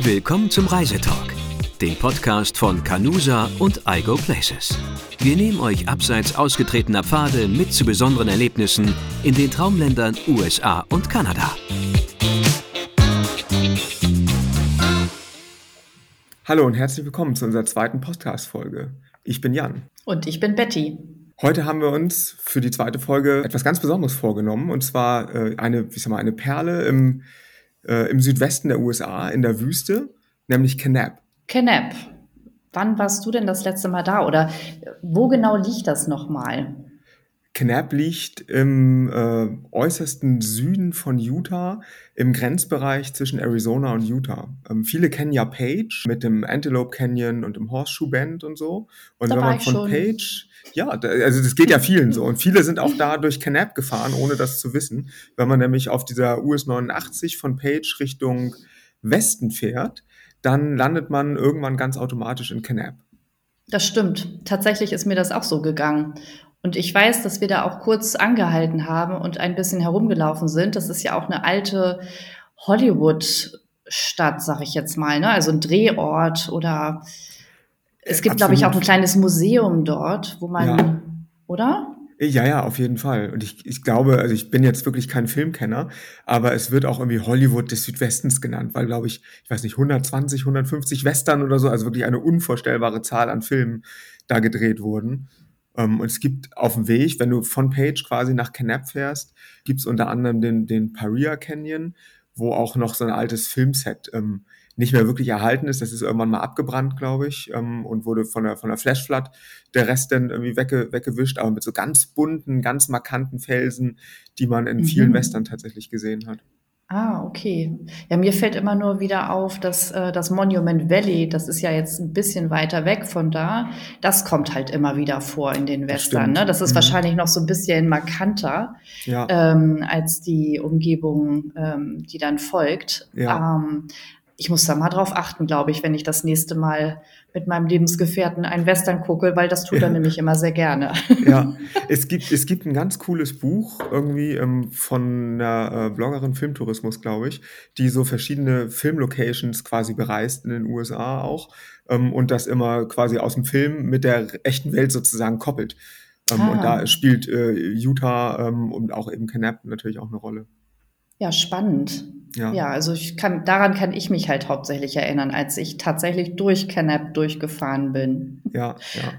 Willkommen zum Reisetalk, dem Podcast von Canusa und iGo Places. Wir nehmen euch abseits ausgetretener Pfade mit zu besonderen Erlebnissen in den Traumländern USA und Kanada. Hallo und herzlich willkommen zu unserer zweiten Podcast-Folge. Ich bin Jan. Und ich bin Betty. Heute haben wir uns für die zweite Folge etwas ganz Besonderes vorgenommen und zwar äh, eine, wie sag mal, eine Perle im äh, im Südwesten der USA in der Wüste, nämlich Kanab. Kanab. Wann warst du denn das letzte Mal da oder wo genau liegt das nochmal? Kanab liegt im äh, äußersten Süden von Utah, im Grenzbereich zwischen Arizona und Utah. Ähm, viele kennen ja Page mit dem Antelope Canyon und dem Horseshoe Bend und so. Und da wenn man von schon. Page ja, also das geht ja vielen so. Und viele sind auch da durch Canap gefahren, ohne das zu wissen. Wenn man nämlich auf dieser US 89 von Page Richtung Westen fährt, dann landet man irgendwann ganz automatisch in Canap. Das stimmt. Tatsächlich ist mir das auch so gegangen. Und ich weiß, dass wir da auch kurz angehalten haben und ein bisschen herumgelaufen sind. Das ist ja auch eine alte Hollywood-Stadt, sag ich jetzt mal, ne? Also ein Drehort oder es gibt, glaube ich, auch ein kleines Museum dort, wo man, ja. oder? Ja, ja, auf jeden Fall. Und ich, ich glaube, also ich bin jetzt wirklich kein Filmkenner, aber es wird auch irgendwie Hollywood des Südwestens genannt, weil, glaube ich, ich weiß nicht, 120, 150 Western oder so, also wirklich eine unvorstellbare Zahl an Filmen da gedreht wurden. Um, und es gibt auf dem Weg, wenn du von Page quasi nach Canap fährst, gibt es unter anderem den, den Paria Canyon, wo auch noch so ein altes Filmset ähm, nicht mehr wirklich erhalten ist. Das ist irgendwann mal abgebrannt, glaube ich, ähm, und wurde von der, von der Flashflood der Rest dann irgendwie wegge, weggewischt, aber mit so ganz bunten, ganz markanten Felsen, die man in vielen mhm. Western tatsächlich gesehen hat. Ah, okay. Ja, mir fällt immer nur wieder auf, dass äh, das Monument Valley, das ist ja jetzt ein bisschen weiter weg von da, das kommt halt immer wieder vor in den Western. Das, ne? das ist mhm. wahrscheinlich noch so ein bisschen markanter ja. ähm, als die Umgebung, ähm, die dann folgt. Ja. Ähm, ich muss da mal drauf achten, glaube ich, wenn ich das nächste Mal mit meinem Lebensgefährten einen Western gucke, weil das tut er nämlich immer sehr gerne. Ja, es gibt, es gibt ein ganz cooles Buch irgendwie ähm, von einer äh, Bloggerin Filmtourismus, glaube ich, die so verschiedene Filmlocations quasi bereist in den USA auch ähm, und das immer quasi aus dem Film mit der echten Welt sozusagen koppelt. Ähm, ah. Und da spielt äh, Utah ähm, und auch eben Canap natürlich auch eine Rolle. Ja, spannend. Ja. ja, also ich kann, daran kann ich mich halt hauptsächlich erinnern, als ich tatsächlich durch Canap durchgefahren bin. Ja, ja.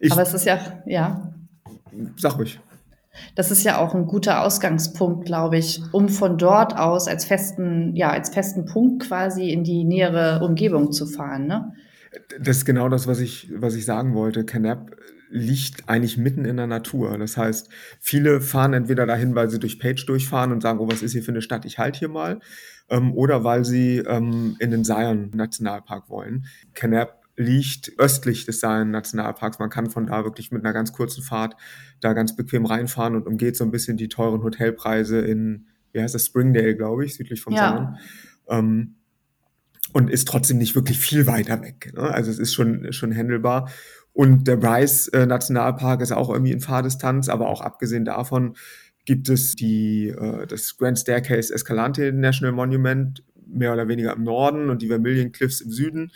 Ich, Aber es ist ja, ja. Sag ruhig. Das ist ja auch ein guter Ausgangspunkt, glaube ich, um von dort aus als festen, ja, als festen Punkt quasi in die nähere Umgebung zu fahren, ne? Das ist genau das, was ich, was ich sagen wollte. Canap liegt eigentlich mitten in der Natur. Das heißt, viele fahren entweder dahin, weil sie durch Page durchfahren und sagen, oh, was ist hier für eine Stadt, ich halte hier mal, ähm, oder weil sie ähm, in den Zion Nationalpark wollen. Canap liegt östlich des Zion Nationalparks. Man kann von da wirklich mit einer ganz kurzen Fahrt da ganz bequem reinfahren und umgeht so ein bisschen die teuren Hotelpreise in, wie heißt das, Springdale, glaube ich, südlich von ja. Zion. Ähm, und ist trotzdem nicht wirklich viel weiter weg. Ne? Also es ist schon, schon handelbar. Und der Bryce äh, Nationalpark ist auch irgendwie in Fahrdistanz, aber auch abgesehen davon gibt es die, äh, das Grand Staircase Escalante National Monument, mehr oder weniger im Norden und die Vermilion Cliffs im Süden,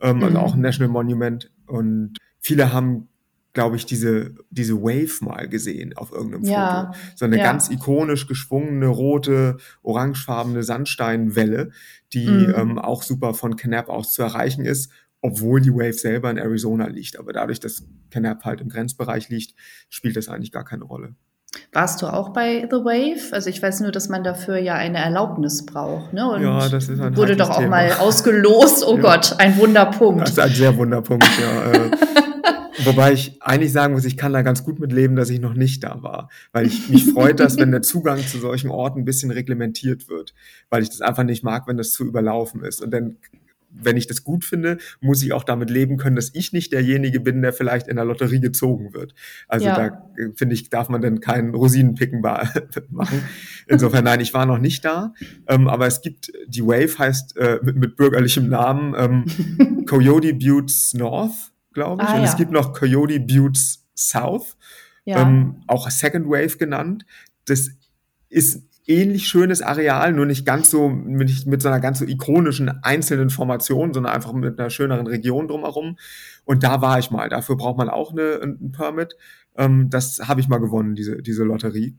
ähm, also mhm. also auch ein National Monument. Und viele haben, glaube ich, diese, diese Wave mal gesehen auf irgendeinem ja. Foto. So eine ja. ganz ikonisch geschwungene, rote, orangefarbene Sandsteinwelle, die mhm. ähm, auch super von Canap aus zu erreichen ist obwohl die Wave selber in Arizona liegt. Aber dadurch, dass Canap halt im Grenzbereich liegt, spielt das eigentlich gar keine Rolle. Warst du auch bei The Wave? Also ich weiß nur, dass man dafür ja eine Erlaubnis braucht. Ne? Und ja, das ist ein wurde doch auch Thema. mal ausgelost. Oh ja. Gott, ein Wunderpunkt. Das ist ein sehr Wunderpunkt, ja. Äh, wobei ich eigentlich sagen muss, ich kann da ganz gut mit leben, dass ich noch nicht da war. Weil ich mich freut das, wenn der Zugang zu solchen Orten ein bisschen reglementiert wird. Weil ich das einfach nicht mag, wenn das zu überlaufen ist. Und dann wenn ich das gut finde, muss ich auch damit leben können, dass ich nicht derjenige bin, der vielleicht in der Lotterie gezogen wird. Also ja. da äh, finde ich, darf man dann keinen Rosinenpicken machen. Insofern, nein, ich war noch nicht da. Ähm, aber es gibt, die Wave heißt äh, mit, mit, bürgerlichem Namen ähm, Coyote Buttes North, glaube ich. Ah, Und ja. es gibt noch Coyote Buttes South, ja. ähm, auch Second Wave genannt. Das ist ähnlich schönes Areal, nur nicht ganz so mit, mit so einer ganz so ikonischen einzelnen Formation, sondern einfach mit einer schöneren Region drumherum. Und da war ich mal. Dafür braucht man auch eine, ein Permit. Ähm, das habe ich mal gewonnen, diese, diese Lotterie.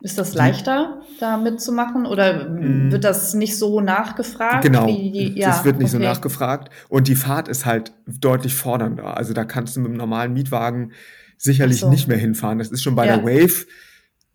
Ist das leichter, da mitzumachen oder mm. wird das nicht so nachgefragt? Genau, die, ja, das wird nicht okay. so nachgefragt und die Fahrt ist halt deutlich fordernder. Also da kannst du mit einem normalen Mietwagen sicherlich so. nicht mehr hinfahren. Das ist schon bei ja. der Wave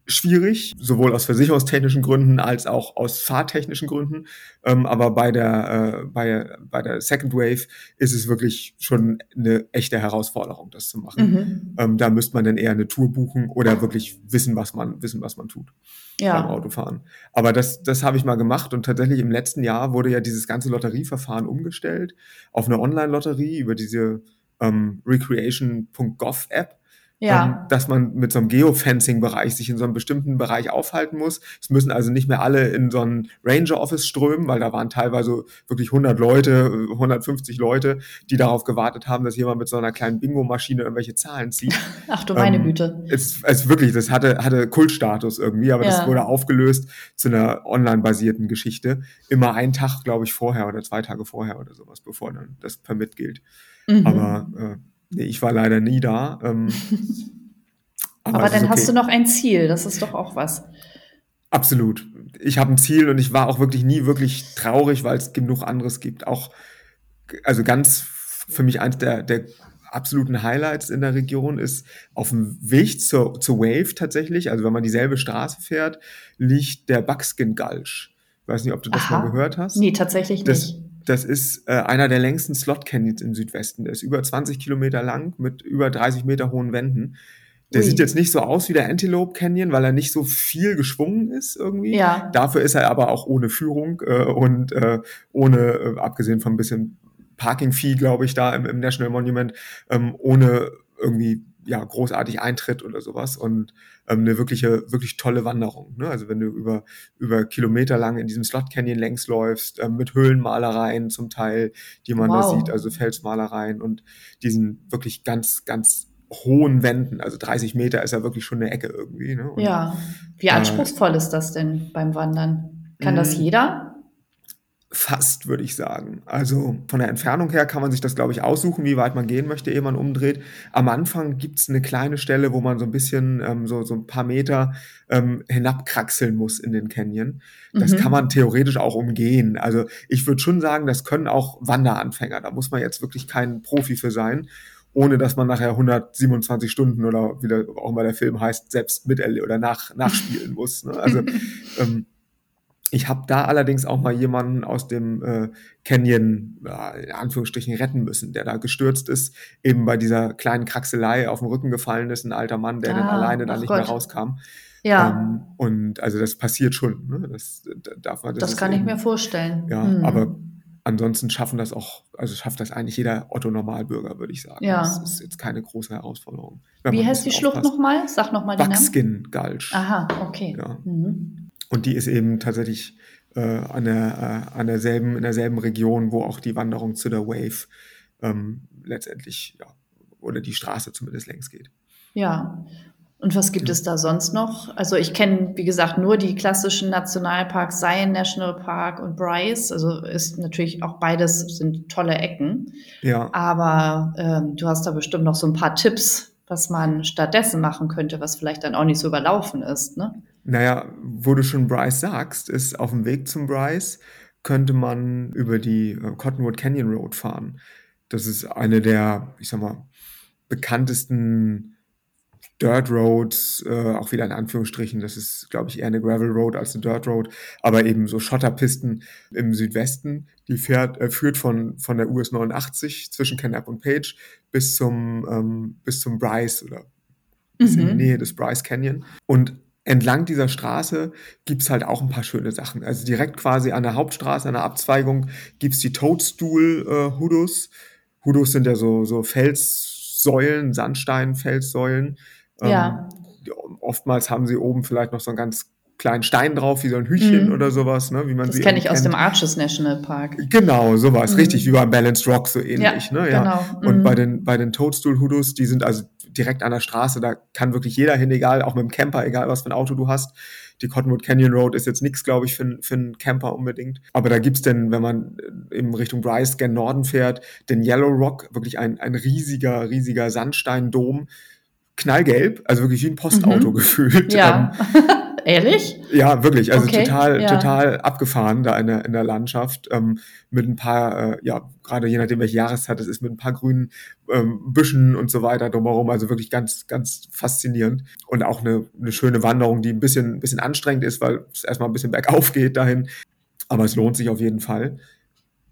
schwierig, sowohl aus versicherungstechnischen Gründen als auch aus fahrtechnischen Gründen. Ähm, aber bei der, äh, bei, bei der Second Wave ist es wirklich schon eine echte Herausforderung, das zu machen. Mhm. Ähm, da müsste man dann eher eine Tour buchen oder wirklich wissen, was man, wissen, was man tut ja. beim Autofahren. Aber das, das habe ich mal gemacht und tatsächlich im letzten Jahr wurde ja dieses ganze Lotterieverfahren umgestellt auf eine Online-Lotterie über diese ähm, recreation.gov App ja. ähm, dass man mit so einem Geofencing-Bereich sich in so einem bestimmten Bereich aufhalten muss. Es müssen also nicht mehr alle in so ein Ranger-Office strömen, weil da waren teilweise wirklich 100 Leute, 150 Leute, die darauf gewartet haben, dass jemand mit so einer kleinen Bingo-Maschine irgendwelche Zahlen zieht. Ach du meine ähm, Güte. Es, es wirklich, das hatte, hatte Kultstatus irgendwie, aber ja. das wurde aufgelöst zu einer online-basierten Geschichte. Immer einen Tag, glaube ich, vorher oder zwei Tage vorher oder sowas, bevor dann das Permit gilt. Mhm. Aber äh, Nee, ich war leider nie da. Ähm, aber, aber dann okay. hast du noch ein Ziel, das ist doch auch was. Absolut. Ich habe ein Ziel und ich war auch wirklich nie wirklich traurig, weil es genug anderes gibt. Auch, also ganz für mich eins der, der absoluten Highlights in der Region ist auf dem Weg zur, zur Wave tatsächlich, also wenn man dieselbe Straße fährt, liegt der Buckskin Gulch. Ich weiß nicht, ob du das Aha. mal gehört hast. Nee, tatsächlich das, nicht. Das ist äh, einer der längsten Slot Canyons im Südwesten. Der ist über 20 Kilometer lang mit über 30 Meter hohen Wänden. Der Ui. sieht jetzt nicht so aus wie der Antelope Canyon, weil er nicht so viel geschwungen ist irgendwie. Ja. Dafür ist er aber auch ohne Führung äh, und äh, ohne, äh, abgesehen von ein bisschen Parking-Fee, glaube ich, da im, im National Monument, ähm, ohne irgendwie ja großartig Eintritt oder sowas und ähm, eine wirkliche wirklich tolle Wanderung. Ne? Also wenn du über über Kilometer lang in diesem Slot Canyon längs läufst ähm, mit Höhlenmalereien zum Teil, die man wow. da sieht, also Felsmalereien und diesen wirklich ganz ganz hohen Wänden, also 30 Meter ist ja wirklich schon eine Ecke irgendwie. Ne? Und, ja, wie anspruchsvoll äh, ist das denn beim Wandern? Kann das mhm. jeder? Fast, würde ich sagen. Also von der Entfernung her kann man sich das, glaube ich, aussuchen, wie weit man gehen möchte, ehe man umdreht. Am Anfang gibt es eine kleine Stelle, wo man so ein bisschen, ähm, so, so ein paar Meter ähm, hinabkraxeln muss in den Canyon. Das mhm. kann man theoretisch auch umgehen. Also ich würde schon sagen, das können auch Wanderanfänger. Da muss man jetzt wirklich kein Profi für sein ohne dass man nachher 127 Stunden oder wie der, auch immer der Film heißt, selbst mit oder nach, nachspielen muss. Ne? Also ähm, ich habe da allerdings auch mal jemanden aus dem äh, Canyon, ja, in Anführungsstrichen, retten müssen, der da gestürzt ist, eben bei dieser kleinen Kraxelei auf den Rücken gefallen ist, ein alter Mann, der ah, dann alleine da nicht Gott. mehr rauskam. Ja. Ähm, und also das passiert schon. Ne? Das, darf man, das, das kann eben, ich mir vorstellen. Ja, hm. aber ansonsten schaffen das auch, also schafft das eigentlich jeder Otto-Normalbürger, würde ich sagen. Ja. Das ist jetzt keine große Herausforderung. Wie heißt die Schlucht nochmal? Sag nochmal den Buckskin Gulch. Aha, okay. Ja. Mhm. Und die ist eben tatsächlich äh, an, der, äh, an derselben, in derselben Region, wo auch die Wanderung zu der Wave ähm, letztendlich, ja, oder die Straße zumindest längs geht. Ja. Und was gibt ja. es da sonst noch? Also ich kenne, wie gesagt, nur die klassischen Nationalparks, Zion National Park und Bryce. Also ist natürlich auch beides sind tolle Ecken. Ja. Aber ähm, du hast da bestimmt noch so ein paar Tipps, was man stattdessen machen könnte, was vielleicht dann auch nicht so überlaufen ist, ne? Naja, wo du schon Bryce sagst, ist auf dem Weg zum Bryce könnte man über die äh, Cottonwood Canyon Road fahren. Das ist eine der, ich sag mal, bekanntesten Dirt Roads, äh, auch wieder in Anführungsstrichen. Das ist, glaube ich, eher eine Gravel Road als eine Dirt Road, aber eben so Schotterpisten im Südwesten. Die fährt, äh, führt von, von der US 89 zwischen Knapp und Page bis zum, ähm, bis zum Bryce oder bis mhm. in die Nähe des Bryce Canyon. Und entlang dieser Straße gibt's halt auch ein paar schöne Sachen. Also direkt quasi an der Hauptstraße, an der Abzweigung, gibt's die Toadstool-Hudus. Äh, Hudus sind ja so, so Felssäulen, Sandstein-Felssäulen. Ähm, ja. Oftmals haben sie oben vielleicht noch so ein ganz kleinen Stein drauf, wie so ein Hühnchen mhm. oder sowas, ne? wie man das kenne ich kennt. aus dem Arches National Park. Genau, sowas, mhm. richtig, wie beim Balanced Rock so ähnlich. Ja, ne? ja. Genau. Und mhm. bei den, bei den Toadstool Hudus, die sind also direkt an der Straße, da kann wirklich jeder hin, egal, auch mit dem Camper, egal was für ein Auto du hast. Die Cottonwood Canyon Road ist jetzt nichts, glaube ich, für, für einen Camper unbedingt. Aber da gibt's denn, wenn man in Richtung Bryce gen Norden fährt, den Yellow Rock, wirklich ein, ein riesiger, riesiger Sandsteindom, knallgelb, also wirklich wie ein Postauto mhm. gefühlt. Ja. Ähm, Ehrlich? Ja, wirklich. Also okay, total, ja. total abgefahren da in der, in der Landschaft. Ähm, mit ein paar, äh, ja, gerade je nachdem, welche Jahreszeit es ist, mit ein paar grünen ähm, Büschen und so weiter drumherum. Also wirklich ganz, ganz faszinierend. Und auch eine, eine schöne Wanderung, die ein bisschen, ein bisschen anstrengend ist, weil es erstmal ein bisschen bergauf geht dahin. Aber es lohnt sich auf jeden Fall.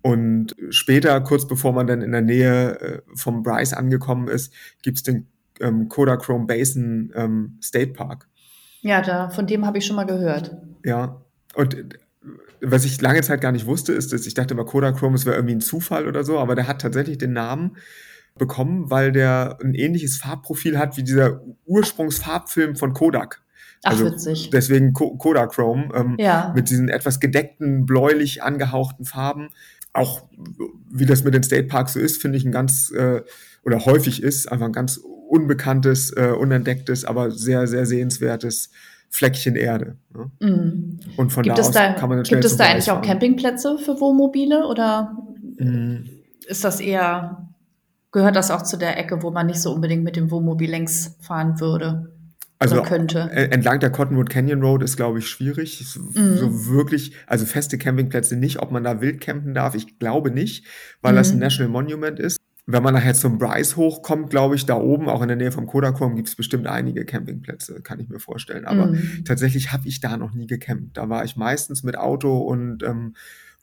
Und später, kurz bevor man dann in der Nähe äh, vom Bryce angekommen ist, gibt's den ähm, Kodachrome Basin ähm, State Park. Ja, da, von dem habe ich schon mal gehört. Ja, und was ich lange Zeit gar nicht wusste, ist, dass ich dachte immer, Kodachrome, es wäre irgendwie ein Zufall oder so, aber der hat tatsächlich den Namen bekommen, weil der ein ähnliches Farbprofil hat wie dieser Ursprungsfarbfilm von Kodak. Ach, also witzig. Deswegen Kodachrome ähm, ja. mit diesen etwas gedeckten, bläulich angehauchten Farben. Auch wie das mit den State Parks so ist, finde ich ein ganz äh, oder häufig ist, einfach ein ganz unbekanntes, äh, unentdecktes, aber sehr, sehr sehenswertes Fleckchen Erde. Ne? Mm. Und von gibt da aus da, kann man dann schnell Gibt es da eigentlich auch Campingplätze für Wohnmobile oder mm. ist das eher, gehört das auch zu der Ecke, wo man nicht so unbedingt mit dem Wohnmobil längs fahren würde? Also könnte. entlang der Cottonwood Canyon Road ist, glaube ich, schwierig. Mm. So wirklich, also feste Campingplätze nicht, ob man da wild campen darf, ich glaube nicht, weil mm. das ein National Monument ist wenn man nachher zum Bryce hochkommt, glaube ich, da oben, auch in der Nähe vom Kodachrome, gibt es bestimmt einige Campingplätze, kann ich mir vorstellen. Aber mhm. tatsächlich habe ich da noch nie gecampt. Da war ich meistens mit Auto und ähm,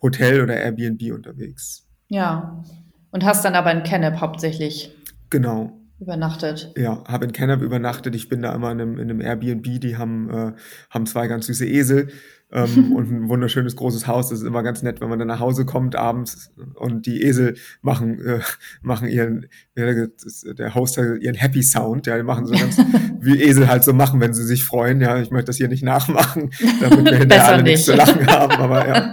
Hotel oder Airbnb unterwegs. Ja. Und hast dann aber in Kennep hauptsächlich genau. übernachtet. Ja, habe in Kennep übernachtet. Ich bin da immer in einem, in einem Airbnb, die haben, äh, haben zwei ganz süße Esel ähm, und ein wunderschönes großes Haus. Das ist immer ganz nett, wenn man dann nach Hause kommt abends und die Esel machen, äh, machen ihren, der Host ihren Happy Sound. Ja, die machen so ganz, wie Esel halt so machen, wenn sie sich freuen. Ja, ich möchte das hier nicht nachmachen, damit wir hinterher alle nichts zu lachen haben, aber ja.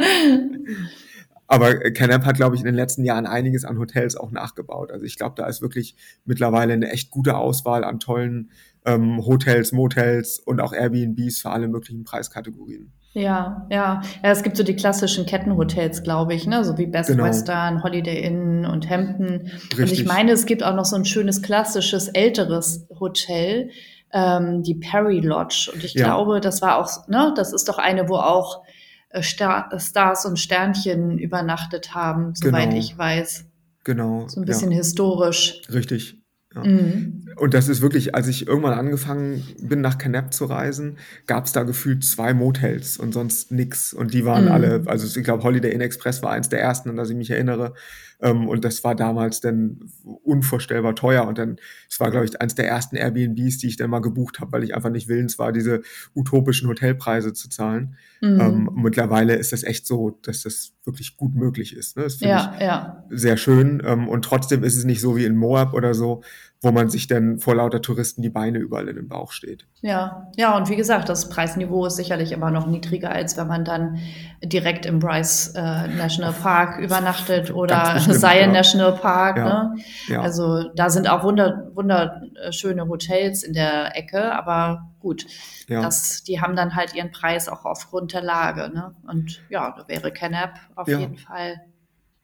Aber Canap hat, glaube ich, in den letzten Jahren einiges an Hotels auch nachgebaut. Also ich glaube, da ist wirklich mittlerweile eine echt gute Auswahl an tollen ähm, Hotels, Motels und auch Airbnbs für alle möglichen Preiskategorien. Ja, ja. Ja, es gibt so die klassischen Kettenhotels, glaube ich, ne? so wie Best genau. Western, Holiday Inn und Hampton. Richtig. Und ich meine, es gibt auch noch so ein schönes, klassisches, älteres Hotel, ähm, die Perry Lodge. Und ich ja. glaube, das war auch, ne, das ist doch eine, wo auch äh, Star Stars und Sternchen übernachtet haben, soweit genau. ich weiß. Genau. So ein bisschen ja. historisch. Richtig. Ja. Mhm. Und das ist wirklich, als ich irgendwann angefangen bin, nach Canap zu reisen, gab es da gefühlt zwei Motels und sonst nix. Und die waren mhm. alle, also ich glaube, Holiday Inn Express war eins der ersten, an das ich mich erinnere. Ähm, und das war damals dann unvorstellbar teuer. Und dann, es war, glaube ich, eins der ersten Airbnbs, die ich dann mal gebucht habe, weil ich einfach nicht willens war, diese utopischen Hotelpreise zu zahlen. Mhm. Ähm, mittlerweile ist das echt so, dass das wirklich gut möglich ist. Ne? Das finde ja, ich ja. sehr schön. Ähm, und trotzdem ist es nicht so wie in Moab oder so, wo man sich dann vor lauter Touristen die Beine überall in den Bauch steht. Ja, ja, und wie gesagt, das Preisniveau ist sicherlich immer noch niedriger, als wenn man dann direkt im Bryce äh, National Park übernachtet oder Zion ja. National Park. Ja. Ne? Ja. Also da sind auch wunder, wunderschöne Hotels in der Ecke, aber gut, das, die haben dann halt ihren Preis auch aufgrund der Lage. Ne? Und ja, da wäre Canap auf jeden Fall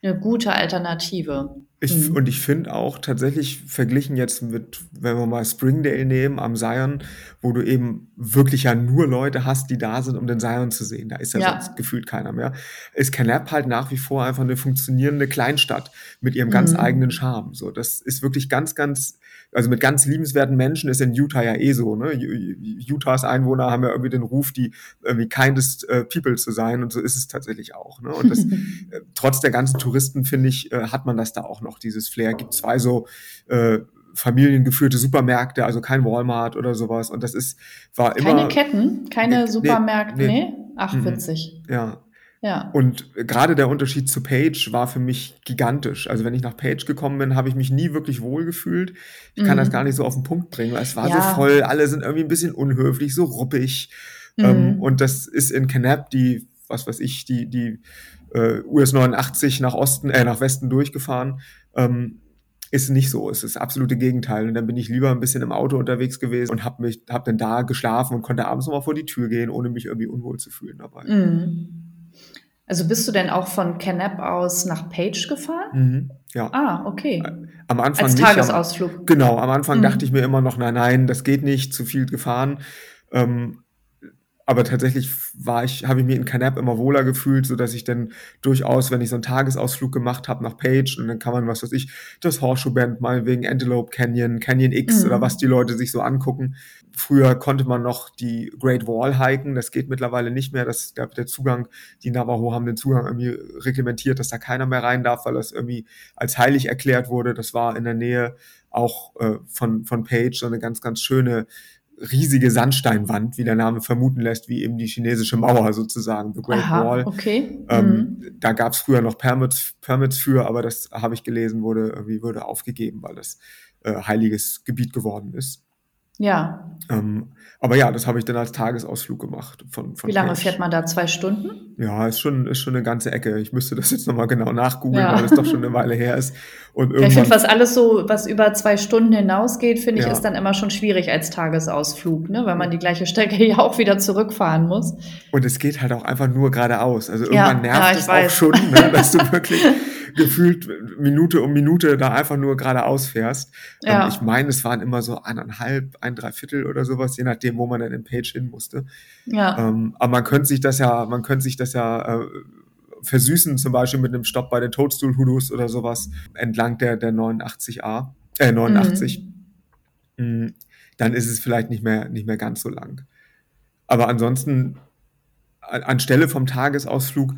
eine gute Alternative. Ich, mhm. Und ich finde auch tatsächlich verglichen jetzt mit, wenn wir mal Springdale nehmen am Zion, wo du eben wirklich ja nur Leute hast, die da sind, um den Zion zu sehen. Da ist ja, ja. sonst gefühlt keiner mehr. Ist Canap halt nach wie vor einfach eine funktionierende Kleinstadt mit ihrem ganz mhm. eigenen Charme. So, das ist wirklich ganz, ganz also mit ganz liebenswerten Menschen ist in Utah ja eh so. Ne? Utahs Einwohner haben ja irgendwie den Ruf, die irgendwie kindest äh, people zu sein und so ist es tatsächlich auch. Ne? Und das, äh, trotz der ganzen Touristen, finde ich, äh, hat man das da auch noch, dieses Flair. Gibt zwei so äh, familiengeführte Supermärkte, also kein Walmart oder sowas. Und das ist, war immer. Keine Ketten, keine Supermärkte, nee. nee. Ach, mhm. witzig. Ja, ja. Und gerade der Unterschied zu Page war für mich gigantisch. Also wenn ich nach Page gekommen bin, habe ich mich nie wirklich wohl gefühlt. Ich kann mhm. das gar nicht so auf den Punkt bringen, weil es war ja. so voll, alle sind irgendwie ein bisschen unhöflich, so ruppig. Mhm. Ähm, und das ist in Canap die, was weiß ich, die, die äh, US 89 nach Osten, äh, nach Westen durchgefahren. Ähm, ist nicht so. Es ist das absolute Gegenteil. Und dann bin ich lieber ein bisschen im Auto unterwegs gewesen und habe mich, habe dann da geschlafen und konnte abends nochmal vor die Tür gehen, ohne mich irgendwie unwohl zu fühlen dabei. Mhm. Also bist du denn auch von Canap aus nach Page gefahren? Mhm, ja. Ah, okay. Am Anfang Als nicht, Tagesausflug. Am, genau, am Anfang mhm. dachte ich mir immer noch, nein, nein, das geht nicht, zu viel gefahren. Ähm, aber tatsächlich war ich, habe ich mir in Canap immer wohler gefühlt, so dass ich dann durchaus, wenn ich so einen Tagesausflug gemacht habe nach Page und dann kann man, was weiß ich, das Horseshoe Band mal wegen Antelope Canyon, Canyon X mhm. oder was die Leute sich so angucken. Früher konnte man noch die Great Wall hiken, das geht mittlerweile nicht mehr. Das, der, der Zugang, die Navajo haben den Zugang irgendwie reglementiert, dass da keiner mehr rein darf, weil das irgendwie als heilig erklärt wurde. Das war in der Nähe auch äh, von, von Page so eine ganz, ganz schöne riesige Sandsteinwand, wie der Name vermuten lässt, wie eben die chinesische Mauer sozusagen, The Great Aha, Wall. Okay. Ähm, mhm. Da gab es früher noch Permits, Permits für, aber das habe ich gelesen, wurde irgendwie wurde aufgegeben, weil das äh, heiliges Gebiet geworden ist. Ja. Ähm, aber ja, das habe ich dann als Tagesausflug gemacht. Von, von Wie lange Page. fährt man da? Zwei Stunden? Ja, ist schon, ist schon eine ganze Ecke. Ich müsste das jetzt nochmal genau nachgoogeln, ja. weil es doch schon eine Weile her ist. Und ja, ich finde, was alles so, was über zwei Stunden hinausgeht, finde ich, ja. ist dann immer schon schwierig als Tagesausflug, ne? weil man die gleiche Strecke ja auch wieder zurückfahren muss. Und es geht halt auch einfach nur geradeaus. Also irgendwann nervt es auch schon, ne? dass du wirklich gefühlt Minute um Minute da einfach nur geradeaus fährst. Ähm, ja. Ich meine, es waren immer so eineinhalb, ein Dreiviertel oder sowas, je nachdem, wo man dann in Page hin musste. Ja. Ähm, aber man könnte sich das ja, man könnte sich das ja äh, versüßen, zum Beispiel mit einem Stopp bei den Toadstool Hudus oder sowas entlang der, der 89a, äh, 89. Mhm. Mm, dann ist es vielleicht nicht mehr, nicht mehr ganz so lang. Aber ansonsten, anstelle vom Tagesausflug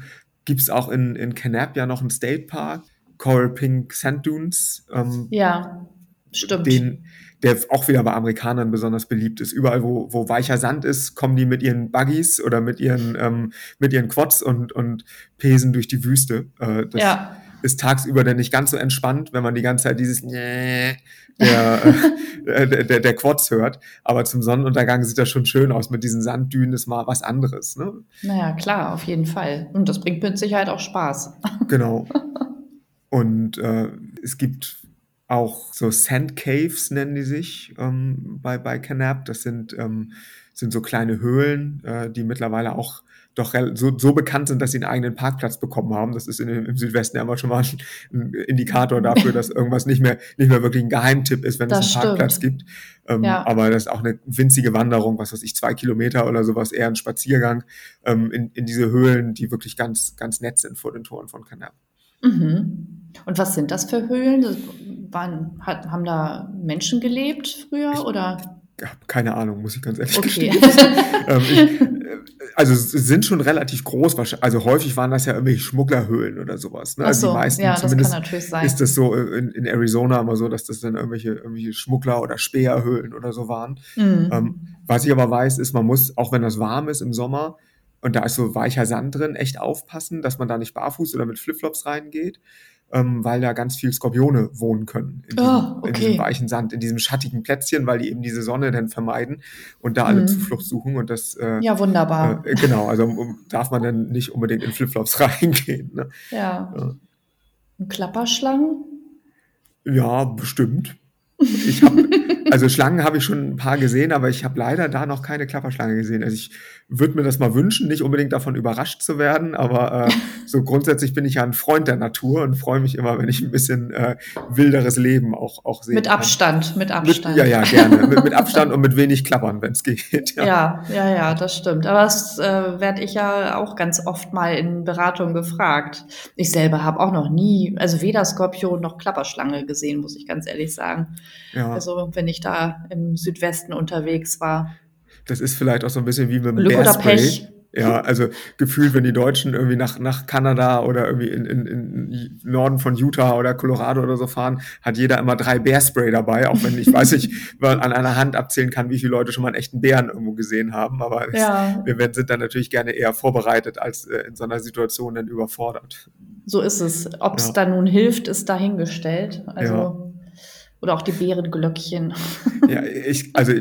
gibt es auch in, in Canap ja noch einen State Park, Coral Pink Sand Dunes. Ähm, ja, stimmt. Den, der auch wieder bei Amerikanern besonders beliebt ist. Überall, wo, wo weicher Sand ist, kommen die mit ihren Buggies oder mit ihren, ähm, mit ihren Quads und, und pesen durch die Wüste. Äh, das ja. ist tagsüber dann nicht ganz so entspannt, wenn man die ganze Zeit dieses der, äh, der, der, der Quads hört. Aber zum Sonnenuntergang sieht das schon schön aus. Mit diesen Sanddünen ist mal was anderes. Ne? Naja, klar, auf jeden Fall. Und das bringt mit Sicherheit auch Spaß. Genau. Und äh, es gibt auch so Sand Caves nennen die sich ähm, bei, bei Canap. Das sind, ähm, sind so kleine Höhlen, äh, die mittlerweile auch doch so, so bekannt sind, dass sie einen eigenen Parkplatz bekommen haben. Das ist in, im Südwesten ja immer schon mal ein Indikator dafür, dass irgendwas nicht mehr, nicht mehr wirklich ein Geheimtipp ist, wenn das es einen stimmt. Parkplatz gibt. Ähm, ja. Aber das ist auch eine winzige Wanderung, was weiß ich, zwei Kilometer oder sowas, eher ein Spaziergang ähm, in, in diese Höhlen, die wirklich ganz, ganz nett sind vor den Toren von Canap. Mhm. Und was sind das für Höhlen? waren, hat, haben da Menschen gelebt früher ich, oder? Keine Ahnung, muss ich ganz ehrlich okay. gestehen. ähm, äh, also sind schon relativ groß, also häufig waren das ja irgendwelche Schmugglerhöhlen oder sowas. Ne? Also die meisten, ja, das natürlich sein. Ist das so in, in, Arizona immer so, dass das dann irgendwelche, irgendwelche Schmuggler- oder Späherhöhlen oder so waren. Mhm. Ähm, was ich aber weiß, ist, man muss, auch wenn das warm ist im Sommer, und da ist so weicher Sand drin, echt aufpassen, dass man da nicht barfuß oder mit Flipflops reingeht ähm, weil da ganz viel Skorpione wohnen können in diesem, oh, okay. in diesem, weichen Sand, in diesem schattigen Plätzchen, weil die eben diese Sonne dann vermeiden und da alle mhm. Zuflucht suchen und das äh, ja wunderbar äh, genau also um, darf man dann nicht unbedingt in Flipflops reingehen ne? ja. ja. Und Klapperschlangen ja bestimmt ich habe also Schlangen habe ich schon ein paar gesehen, aber ich habe leider da noch keine Klapperschlange gesehen. Also ich würde mir das mal wünschen, nicht unbedingt davon überrascht zu werden, aber äh, so grundsätzlich bin ich ja ein Freund der Natur und freue mich immer, wenn ich ein bisschen äh, wilderes Leben auch, auch sehe. Mit Abstand, mit Abstand. Mit, ja, ja, gerne. mit, mit, Abstand und mit wenig Klappern, wenn es geht. Ja. ja, ja, ja, das stimmt. Aber das äh, werde ich ja auch ganz oft mal in Beratung gefragt. Ich selber habe auch noch nie, also weder Skorpion noch Klapperschlange gesehen, muss ich ganz ehrlich sagen. Ja. Also wenn ich da im Südwesten unterwegs war. Das ist vielleicht auch so ein bisschen wie mit dem Glück oder Pech. Ja, also gefühlt, wenn die Deutschen irgendwie nach, nach Kanada oder irgendwie in, in, in Norden von Utah oder Colorado oder so fahren, hat jeder immer drei Bärspray dabei, auch wenn ich weiß nicht, man an einer Hand abzählen kann, wie viele Leute schon mal einen echten Bären irgendwo gesehen haben. Aber ja. es, wir sind dann natürlich gerne eher vorbereitet, als äh, in so einer Situation dann überfordert. So ist es. Ob es ja. da nun hilft, ist dahingestellt. Also, ja. Oder auch die Bärenglöckchen. Ja, ich, also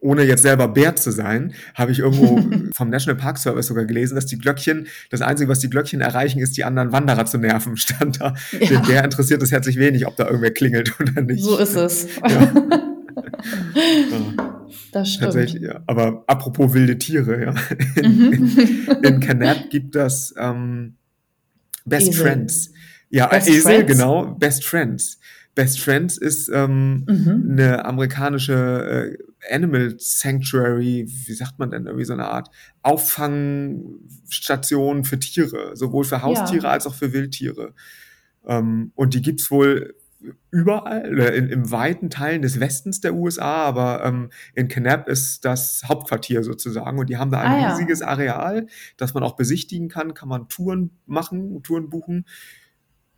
ohne jetzt selber Bär zu sein, habe ich irgendwo vom National Park Service sogar gelesen, dass die Glöckchen, das Einzige, was die Glöckchen erreichen, ist, die anderen Wanderer zu nerven, stand da. Ja. Den Bär interessiert es herzlich wenig, ob da irgendwer klingelt oder nicht. So ist es. Ja. Das stimmt. Ja. Aber apropos wilde Tiere, ja. In, mhm. in, in Canap gibt das ähm, Best Esel. Friends. Ja, Best Esel, Friends? genau, Best Friends. Best Friends ist ähm, mhm. eine amerikanische äh, Animal Sanctuary, wie sagt man denn, irgendwie so eine Art Auffangstation für Tiere, sowohl für Haustiere ja. als auch für Wildtiere. Ähm, und die gibt's wohl überall, in, in weiten Teilen des Westens der USA, aber ähm, in Kanab ist das Hauptquartier sozusagen und die haben da ein ah, riesiges ja. Areal, das man auch besichtigen kann, kann man Touren machen, Touren buchen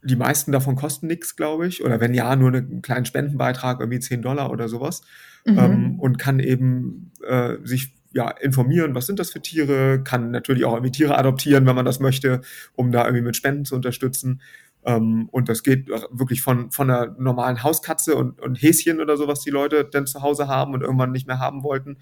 die meisten davon kosten nichts, glaube ich. Oder wenn ja, nur einen kleinen Spendenbeitrag, irgendwie 10 Dollar oder sowas. Mhm. Ähm, und kann eben äh, sich ja, informieren, was sind das für Tiere, kann natürlich auch irgendwie Tiere adoptieren, wenn man das möchte, um da irgendwie mit Spenden zu unterstützen. Ähm, und das geht wirklich von, von einer normalen Hauskatze und, und Häschen oder so, was die Leute dann zu Hause haben und irgendwann nicht mehr haben wollten,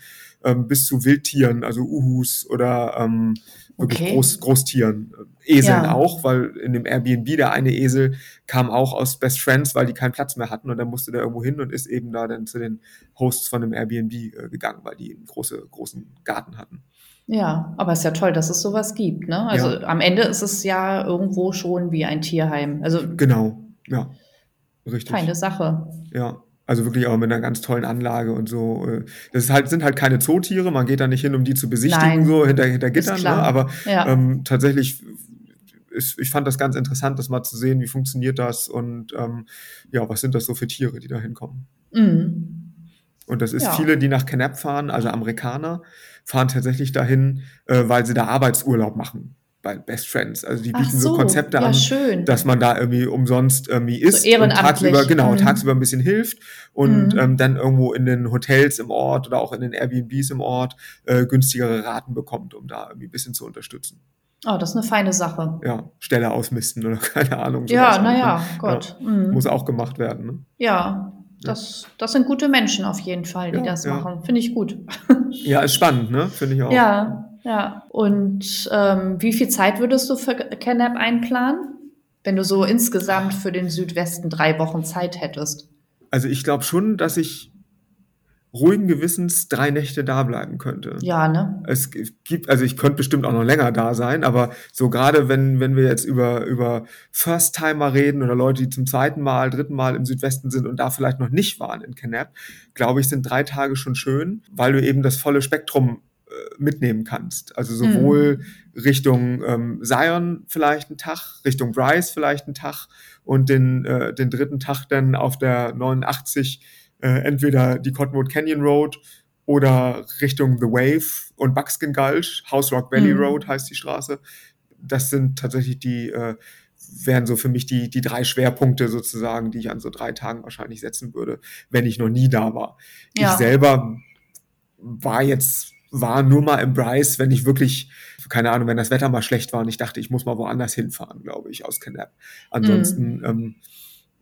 ähm, bis zu Wildtieren, also Uhus oder ähm, wirklich okay. Groß, Großtieren. Eseln ja. auch, weil in dem Airbnb der eine Esel kam auch aus Best Friends, weil die keinen Platz mehr hatten und dann musste der irgendwo hin und ist eben da dann zu den Hosts von dem Airbnb äh, gegangen, weil die einen große, großen Garten hatten. Ja, aber es ist ja toll, dass es sowas gibt. Ne? Also ja. am Ende ist es ja irgendwo schon wie ein Tierheim. Also genau, ja, richtig. Feine Sache. Ja, also wirklich auch mit einer ganz tollen Anlage und so. Äh, das halt, sind halt keine Zootiere, man geht da nicht hin, um die zu besichtigen, Nein, so hinter, hinter Gittern. Ne? Aber ja. ähm, tatsächlich, ist, ich fand das ganz interessant, das mal zu sehen, wie funktioniert das und ähm, ja, was sind das so für Tiere, die da hinkommen. Mhm. Und das ist ja. viele, die nach Canap fahren, also Amerikaner, fahren tatsächlich dahin, äh, weil sie da Arbeitsurlaub machen bei Best Friends. Also die bieten so, so, Konzepte ja, an, schön. dass man da irgendwie umsonst irgendwie ist so und tagsüber, genau, mhm. tagsüber ein bisschen hilft und mhm. ähm, dann irgendwo in den Hotels im Ort oder auch in den Airbnbs im Ort äh, günstigere Raten bekommt, um da irgendwie ein bisschen zu unterstützen. Oh, das ist eine feine Sache. Ja, Stelle ausmisten oder keine Ahnung. Ja, naja? Gott. Ja, mhm. Muss auch gemacht werden. Ne? Ja, das, das sind gute Menschen auf jeden Fall, die ja, das ja. machen. Finde ich gut. Ja, ist spannend, ne? Finde ich auch. Ja, ja. Und ähm, wie viel Zeit würdest du für CanApp einplanen, wenn du so insgesamt für den Südwesten drei Wochen Zeit hättest? Also ich glaube schon, dass ich ruhigen Gewissens drei Nächte da bleiben könnte. Ja, ne? Es gibt, also ich könnte bestimmt auch noch länger da sein, aber so gerade wenn, wenn wir jetzt über, über First-Timer reden oder Leute, die zum zweiten Mal, dritten Mal im Südwesten sind und da vielleicht noch nicht waren in Canap, glaube ich, sind drei Tage schon schön, weil du eben das volle Spektrum äh, mitnehmen kannst. Also sowohl mhm. Richtung ähm, Zion vielleicht einen Tag, Richtung Bryce vielleicht einen Tag und den, äh, den dritten Tag dann auf der 89 äh, entweder die Cottonwood Canyon Road oder Richtung The Wave und Buckskin Gulch, House Rock Valley mhm. Road heißt die Straße. Das sind tatsächlich die, äh, wären so für mich die, die drei Schwerpunkte sozusagen, die ich an so drei Tagen wahrscheinlich setzen würde, wenn ich noch nie da war. Ja. Ich selber war jetzt, war nur mal im Bryce, wenn ich wirklich, keine Ahnung, wenn das Wetter mal schlecht war und ich dachte, ich muss mal woanders hinfahren, glaube ich, aus Canap. Ansonsten, mhm. ähm,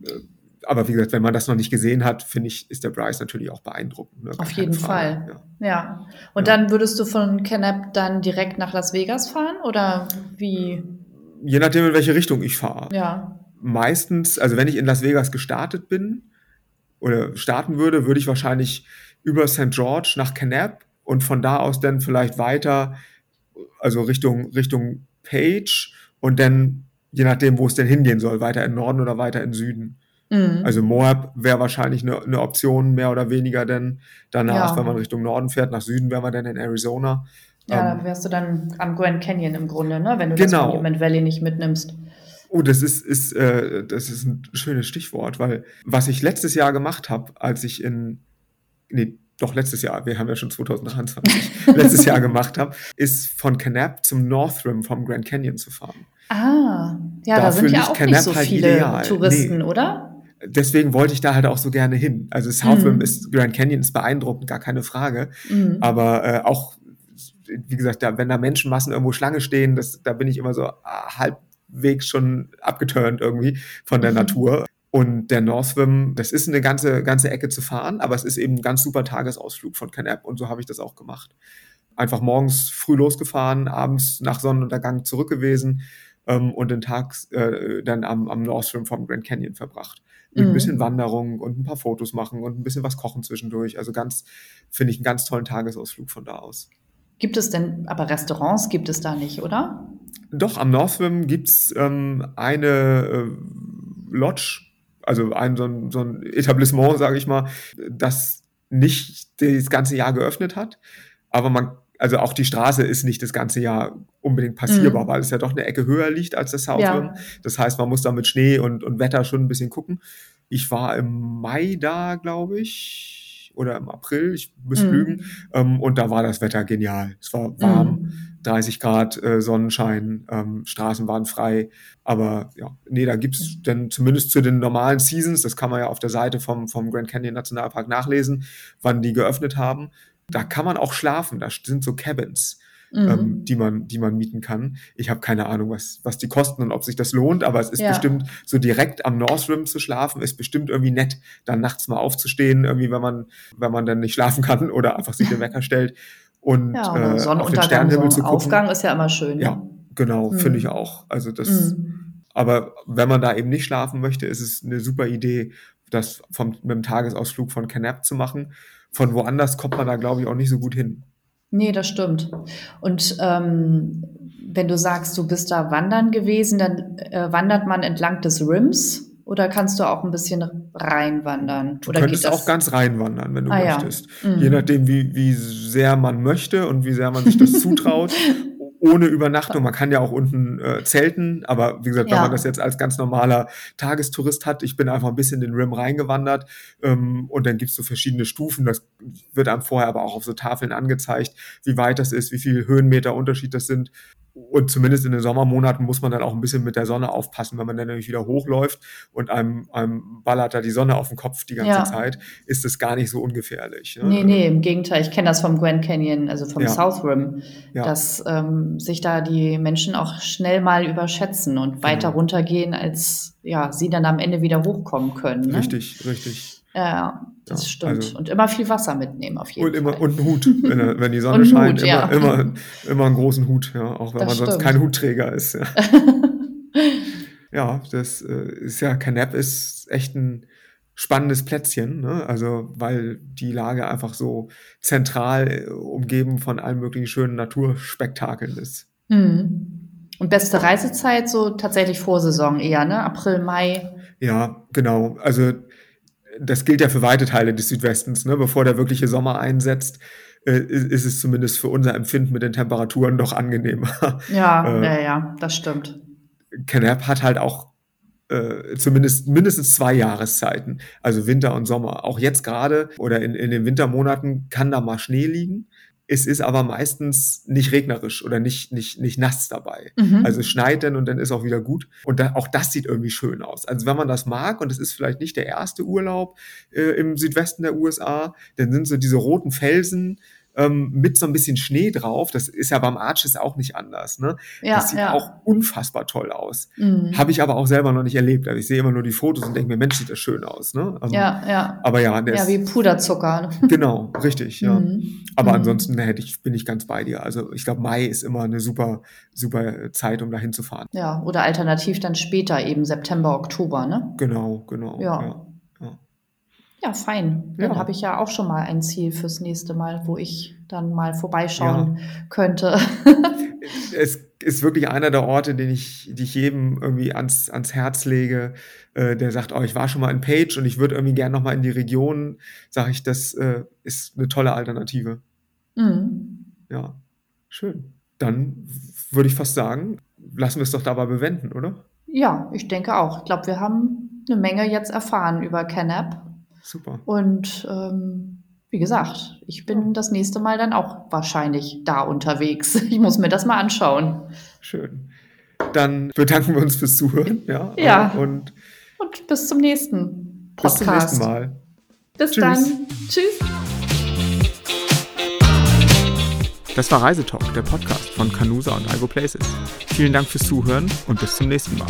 äh, aber wie gesagt, wenn man das noch nicht gesehen hat, finde ich, ist der Bryce natürlich auch beeindruckend. Ne? Auf jeden Frage. Fall. Ja. ja. Und ja. dann würdest du von Canap dann direkt nach Las Vegas fahren oder wie? Je nachdem, in welche Richtung ich fahre. Ja. Meistens, also wenn ich in Las Vegas gestartet bin oder starten würde, würde ich wahrscheinlich über St. George nach Canap und von da aus dann vielleicht weiter, also Richtung, Richtung Page und dann, je nachdem, wo es denn hingehen soll, weiter in Norden oder weiter in Süden. Mhm. Also Moab wäre wahrscheinlich eine, eine, Option, mehr oder weniger denn danach, ja. wenn man Richtung Norden fährt, nach Süden wäre man dann in Arizona. Ja, ähm, da wärst du dann am Grand Canyon im Grunde, ne? wenn du genau. das Monument Valley nicht mitnimmst. Oh, das ist, ist, äh, das ist ein schönes Stichwort, weil was ich letztes Jahr gemacht habe, als ich in, nee, doch letztes Jahr, wir haben ja schon 2023, letztes Jahr gemacht habe, ist von Canap zum North Rim vom Grand Canyon zu fahren. Ah, ja, Dafür da sind ja auch Canap nicht so halt viele ideal. Touristen, nee. oder? Deswegen wollte ich da halt auch so gerne hin. Also South Rim mhm. ist, Grand Canyon ist beeindruckend, gar keine Frage. Mhm. Aber äh, auch, wie gesagt, da, wenn da Menschenmassen irgendwo Schlange stehen, das, da bin ich immer so ah, halbwegs schon abgeturnt irgendwie von der mhm. Natur. Und der Northwim, das ist eine ganze, ganze Ecke zu fahren, aber es ist eben ein ganz super Tagesausflug von Canap und so habe ich das auch gemacht. Einfach morgens früh losgefahren, abends nach Sonnenuntergang zurück gewesen ähm, und den Tag äh, dann am, am Northwim vom Grand Canyon verbracht. Mit mhm. ein bisschen Wanderung und ein paar Fotos machen und ein bisschen was kochen zwischendurch. Also ganz, finde ich, einen ganz tollen Tagesausflug von da aus. Gibt es denn, aber Restaurants gibt es da nicht, oder? Doch, am Northwim gibt es ähm, eine äh, Lodge, also ein so ein, so ein Etablissement, sage ich mal, das nicht das ganze Jahr geöffnet hat. Aber man, also auch die Straße ist nicht das ganze Jahr unbedingt passierbar, mhm. weil es ja doch eine Ecke höher liegt als das Southrim. Ja. Das heißt, man muss da mit Schnee und, und Wetter schon ein bisschen gucken. Ich war im Mai da, glaube ich oder im April, ich muss mhm. lügen, ähm, und da war das Wetter genial. Es war warm, mhm. 30 Grad äh, Sonnenschein, ähm, Straßen waren frei. Aber ja, nee, da gibt's mhm. denn zumindest zu den normalen Seasons, das kann man ja auf der Seite vom, vom Grand Canyon Nationalpark nachlesen, wann die geöffnet haben. Da kann man auch schlafen, da sind so Cabins. Ähm, mhm. Ähm, die man, die man mieten kann. Ich habe keine Ahnung, was, was die kosten und ob sich das lohnt, aber es ist ja. bestimmt so direkt am North Rim zu schlafen, ist bestimmt irgendwie nett, dann nachts mal aufzustehen, irgendwie, wenn man, wenn man dann nicht schlafen kann oder einfach sich den Wecker stellt und ja, äh, auf den so Aufgang ist ja immer schön. Ja, ne? genau, mhm. finde ich auch. Also das, mhm. aber wenn man da eben nicht schlafen möchte, ist es eine super Idee, das vom, mit dem Tagesausflug von Canap zu machen. Von woanders kommt man da, glaube ich, auch nicht so gut hin. Nee, das stimmt. Und ähm, wenn du sagst, du bist da wandern gewesen, dann äh, wandert man entlang des Rims oder kannst du auch ein bisschen reinwandern? Du oder könntest auch ganz reinwandern, wenn du ah, möchtest. Ja. Mhm. Je nachdem, wie, wie sehr man möchte und wie sehr man sich das zutraut. Ohne Übernachtung. Man kann ja auch unten äh, zelten, aber wie gesagt, ja. wenn man das jetzt als ganz normaler Tagestourist hat, ich bin einfach ein bisschen in den Rim reingewandert ähm, und dann gibt's so verschiedene Stufen. Das wird einem vorher aber auch auf so Tafeln angezeigt, wie weit das ist, wie viel Höhenmeter Unterschied das sind. Und zumindest in den Sommermonaten muss man dann auch ein bisschen mit der Sonne aufpassen. Wenn man dann nämlich wieder hochläuft und einem, einem ballert da die Sonne auf den Kopf die ganze ja. Zeit, ist es gar nicht so ungefährlich. Ne? Nee, nee, im Gegenteil. Ich kenne das vom Grand Canyon, also vom ja. South Rim, ja. dass ähm, sich da die Menschen auch schnell mal überschätzen und genau. weiter runtergehen, als ja, sie dann am Ende wieder hochkommen können. Ne? Richtig, richtig. Ja, das ja, stimmt. Also und immer viel Wasser mitnehmen auf jeden und immer, Fall. Und einen Hut, wenn, wenn die Sonne scheint, Hut, immer, ja. immer, immer einen großen Hut, ja, auch wenn das man stimmt. sonst kein Hutträger ist. Ja, ja das äh, ist ja, Canap ist echt ein spannendes Plätzchen, ne? also weil die Lage einfach so zentral äh, umgeben von allen möglichen schönen Naturspektakeln ist. Mhm. Und beste Reisezeit so tatsächlich Vorsaison eher, ne? April, Mai. Ja, genau. Also das gilt ja für weite Teile des Südwestens, ne? bevor der wirkliche Sommer einsetzt, äh, ist, es zumindest für unser Empfinden mit den Temperaturen doch angenehmer. Ja, äh, ja, ja, das stimmt. Canap hat halt auch äh, zumindest mindestens zwei Jahreszeiten, also Winter und Sommer. Auch jetzt gerade oder in, in den Wintermonaten kann da mal Schnee liegen. Es ist aber meistens nicht regnerisch oder nicht, nicht, nicht nass dabei. Mhm. Also es schneit dann und dann ist auch wieder gut. Und da, auch das sieht irgendwie schön aus. Also wenn man das mag, und es ist vielleicht nicht der erste Urlaub äh, im Südwesten der USA, dann sind so diese roten Felsen, ähm, mit so ein bisschen Schnee drauf. Das ist ja beim Arches auch nicht anders. Ne? Ja, das sieht ja. auch unfassbar toll aus. Mhm. Habe ich aber auch selber noch nicht erlebt. Also ich sehe immer nur die Fotos und denke mir, Mensch, sieht das schön aus. Ne? Ähm, ja, ja. Aber ja, der ja, wie Puderzucker. Genau, richtig, ja. Mhm. Aber mhm. ansonsten hätte ich, bin ich ganz bei dir. Also ich glaube, Mai ist immer eine super, super Zeit, um da hinzufahren. Ja, oder alternativ dann später, eben September, Oktober, ne? Genau, genau. ja. ja. Ja, fein. Dann ja. habe ich ja auch schon mal ein Ziel fürs nächste Mal, wo ich dann mal vorbeischauen ja. könnte. es ist wirklich einer der Orte, den ich, die ich jedem irgendwie ans, ans Herz lege, äh, der sagt, oh, ich war schon mal in Page und ich würde irgendwie gerne noch mal in die Region, sage ich, das äh, ist eine tolle Alternative. Mhm. Ja, schön. Dann würde ich fast sagen, lassen wir es doch dabei bewenden, oder? Ja, ich denke auch. Ich glaube, wir haben eine Menge jetzt erfahren über CanApp Super. Und ähm, wie gesagt, ich bin das nächste Mal dann auch wahrscheinlich da unterwegs. Ich muss mir das mal anschauen. Schön. Dann bedanken wir uns fürs Zuhören. Ja. ja. Und, und bis zum nächsten Podcast. Bis zum nächsten Mal. Bis Tschüss. dann. Tschüss. Das war Reisetalk, der Podcast von Canusa und Algo Places. Vielen Dank fürs Zuhören und bis zum nächsten Mal.